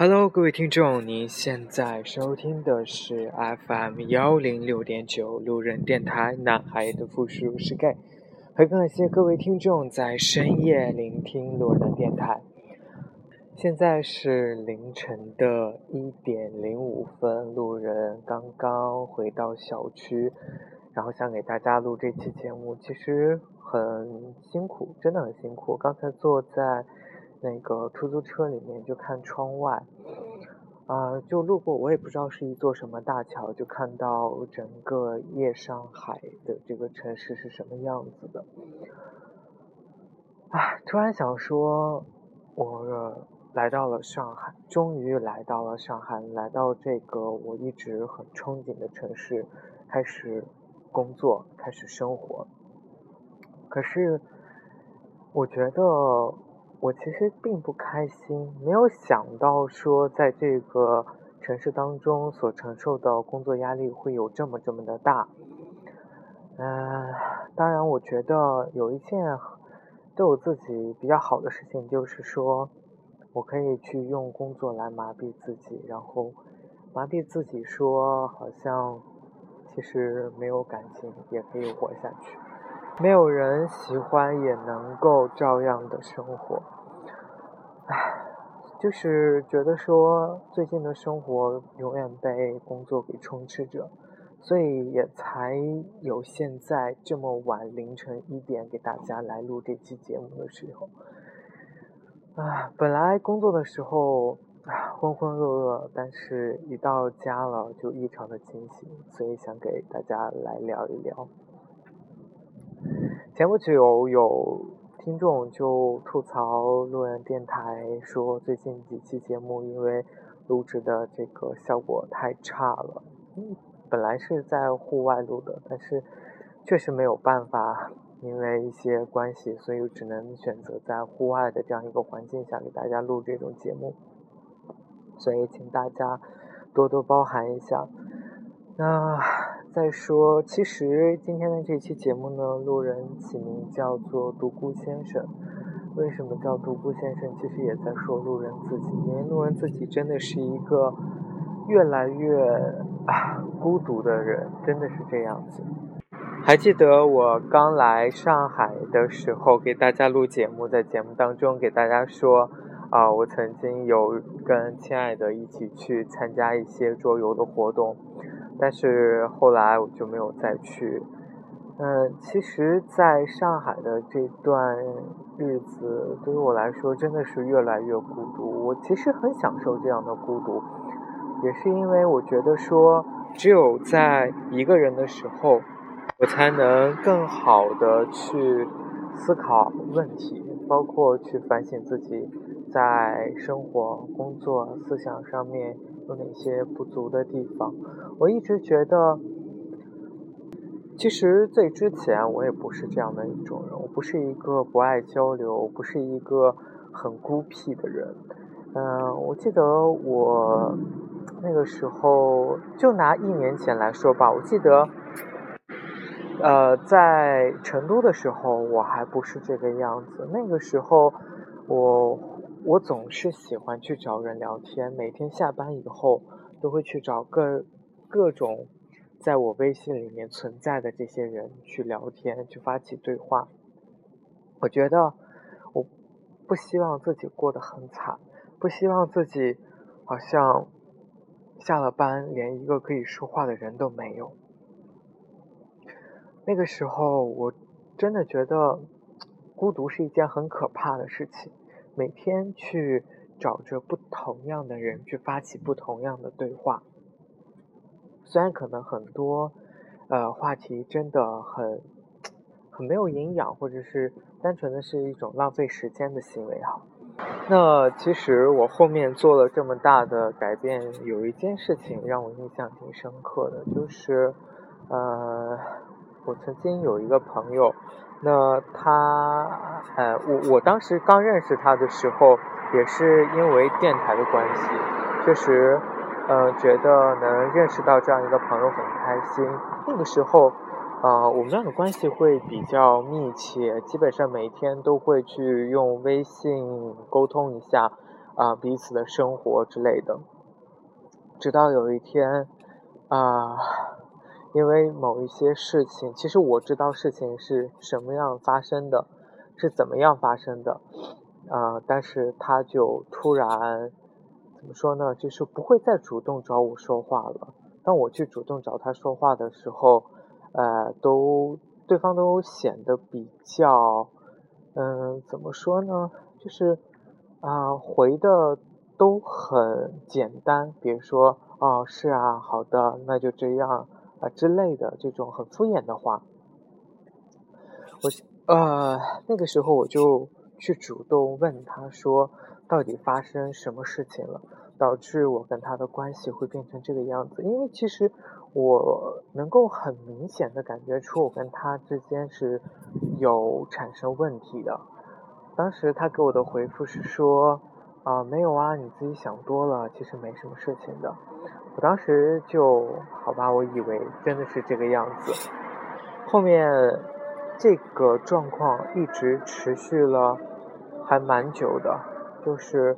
Hello，各位听众，您现在收听的是 FM 幺零六点九路人电台，男孩的复数是 gay。很感谢各位听众在深夜聆听路人电台。现在是凌晨的一点零五分，路人刚刚回到小区，然后想给大家录这期节目，其实很辛苦，真的很辛苦。刚才坐在。那个出租车里面就看窗外，啊，就路过，我也不知道是一座什么大桥，就看到整个夜上海的这个城市是什么样子的。啊，突然想说，我来到了上海，终于来到了上海，来到这个我一直很憧憬的城市，开始工作，开始生活。可是，我觉得。我其实并不开心，没有想到说在这个城市当中所承受的工作压力会有这么这么的大。嗯，当然，我觉得有一件对我自己比较好的事情，就是说我可以去用工作来麻痹自己，然后麻痹自己说好像其实没有感情也可以活下去。没有人喜欢也能够照样的生活，唉，就是觉得说最近的生活永远被工作给充斥着，所以也才有现在这么晚凌晨一点给大家来录这期节目的时候。啊，本来工作的时候啊浑浑噩噩，但是一到家了就异常的清醒，所以想给大家来聊一聊。前不久有听众就吐槽路人电台，说最近几期节目因为录制的这个效果太差了。嗯，本来是在户外录的，但是确实没有办法，因为一些关系，所以只能选择在户外的这样一个环境下给大家录这种节目。所以请大家多多包涵一下。那再说，其实今天的这期节目呢，路人起名叫做独孤先生。为什么叫独孤先生？其实也在说路人自己，因为路人自己真的是一个越来越孤独的人，真的是这样子。还记得我刚来上海的时候，给大家录节目，在节目当中给大家说啊，我曾经有跟亲爱的一起去参加一些桌游的活动。但是后来我就没有再去。嗯，其实，在上海的这段日子，对于我来说真的是越来越孤独。我其实很享受这样的孤独，也是因为我觉得说，只有在一个人的时候，我才能更好的去思考问题，包括去反省自己在生活、工作、思想上面。有哪些不足的地方？我一直觉得，其实最之前我也不是这样的一种人，我不是一个不爱交流，不是一个很孤僻的人。嗯，我记得我那个时候，就拿一年前来说吧，我记得，呃，在成都的时候，我还不是这个样子。那个时候，我。我总是喜欢去找人聊天，每天下班以后都会去找各各种在我微信里面存在的这些人去聊天，去发起对话。我觉得我不希望自己过得很惨，不希望自己好像下了班连一个可以说话的人都没有。那个时候我真的觉得孤独是一件很可怕的事情。每天去找着不同样的人去发起不同样的对话，虽然可能很多呃话题真的很很没有营养，或者是单纯的是一种浪费时间的行为哈。那其实我后面做了这么大的改变，有一件事情让我印象挺深刻的，就是呃我曾经有一个朋友。那他，呃，我我当时刚认识他的时候，也是因为电台的关系，确实，呃，觉得能认识到这样一个朋友很开心。那个时候，呃，我们俩的关系会比较密切，基本上每天都会去用微信沟通一下，啊彼此的生活之类的。直到有一天，啊，因为某一些事情，其实我知道事情是什么样发生的，是怎么样发生的，啊，但是他就突然怎么说呢？就是不会再主动找我说话了。当我去主动找他说话的时候，呃，都对方都显得比较，嗯，怎么说呢？就是啊，回的都很简单，比如说，哦，是啊，好的，那就这样啊之类的这种很敷衍的话。我呃，那个时候我就去主动问他说，到底发生什么事情了？导致我跟他的关系会变成这个样子，因为其实我能够很明显的感觉出我跟他之间是有产生问题的。当时他给我的回复是说，啊没有啊，你自己想多了，其实没什么事情的。我当时就好吧，我以为真的是这个样子。后面这个状况一直持续了还蛮久的，就是。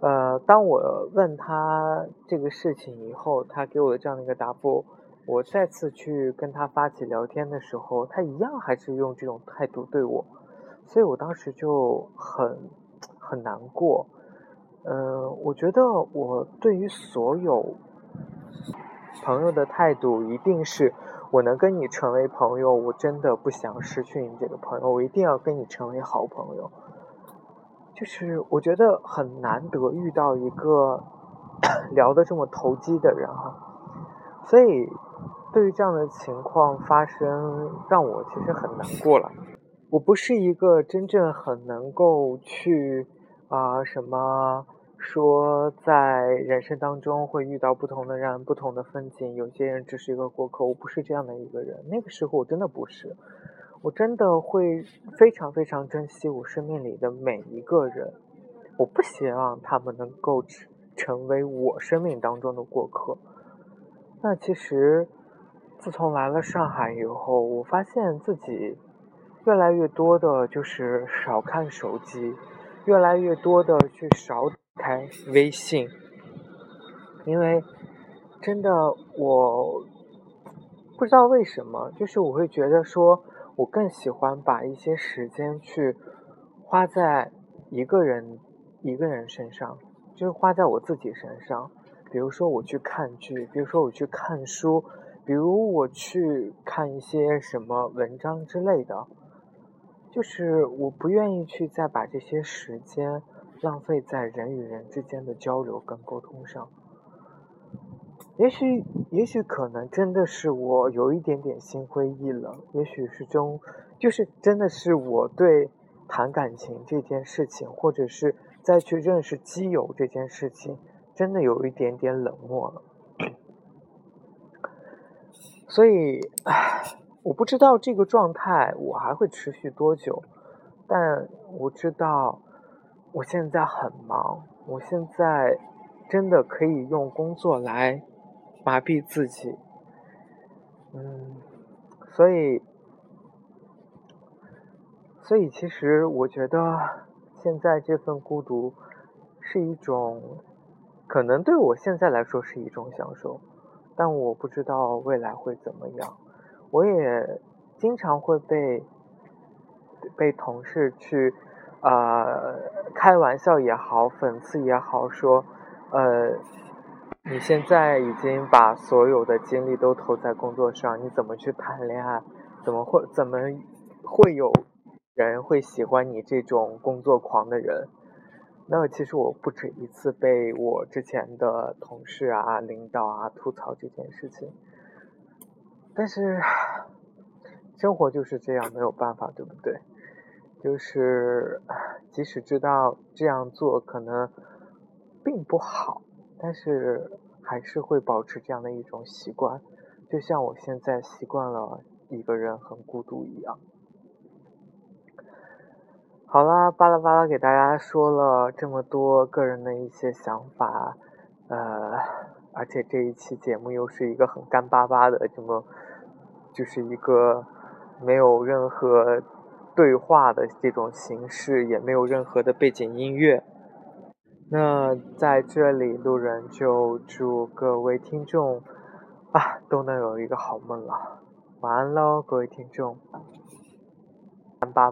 呃，当我问他这个事情以后，他给我的这样的一个答复，我再次去跟他发起聊天的时候，他一样还是用这种态度对我，所以我当时就很很难过。嗯，我觉得我对于所有朋友的态度，一定是我能跟你成为朋友，我真的不想失去你这个朋友，我一定要跟你成为好朋友。就是我觉得很难得遇到一个 聊得这么投机的人哈，所以对于这样的情况发生，让我其实很难过了。我不是一个真正很能够去啊什么说在人生当中会遇到不同的人、不同的风景，有些人只是一个过客，我不是这样的一个人。那个时候我真的不是。我真的会非常非常珍惜我生命里的每一个人，我不希望他们能够成为我生命当中的过客。那其实，自从来了上海以后，我发现自己越来越多的就是少看手机，越来越多的去少开微信，因为真的我不知道为什么，就是我会觉得说。我更喜欢把一些时间去花在一个人一个人身上，就是花在我自己身上。比如说我去看剧，比如说我去看书，比如我去看一些什么文章之类的。就是我不愿意去再把这些时间浪费在人与人之间的交流跟沟通上。也许，也许可能真的是我有一点点心灰意冷。也许是中，就是真的是我对谈感情这件事情，或者是再去认识基友这件事情，真的有一点点冷漠了。所以，唉，我不知道这个状态我还会持续多久，但我知道我现在很忙，我现在真的可以用工作来。麻痹自己，嗯，所以，所以其实我觉得现在这份孤独是一种，可能对我现在来说是一种享受，但我不知道未来会怎么样。我也经常会被被同事去呃开玩笑也好，讽刺也好，说呃。你现在已经把所有的精力都投在工作上，你怎么去谈恋爱？怎么会怎么会有人会喜欢你这种工作狂的人？那其实我不止一次被我之前的同事啊、领导啊吐槽这件事情。但是生活就是这样，没有办法，对不对？就是即使知道这样做可能并不好。但是还是会保持这样的一种习惯，就像我现在习惯了一个人很孤独一样。好啦，巴拉巴拉给大家说了这么多个人的一些想法，呃，而且这一期节目又是一个很干巴巴的，这么就是一个没有任何对话的这种形式，也没有任何的背景音乐。那在这里，路人就祝各位听众啊都能有一个好梦了。晚安喽，各位听众。安吧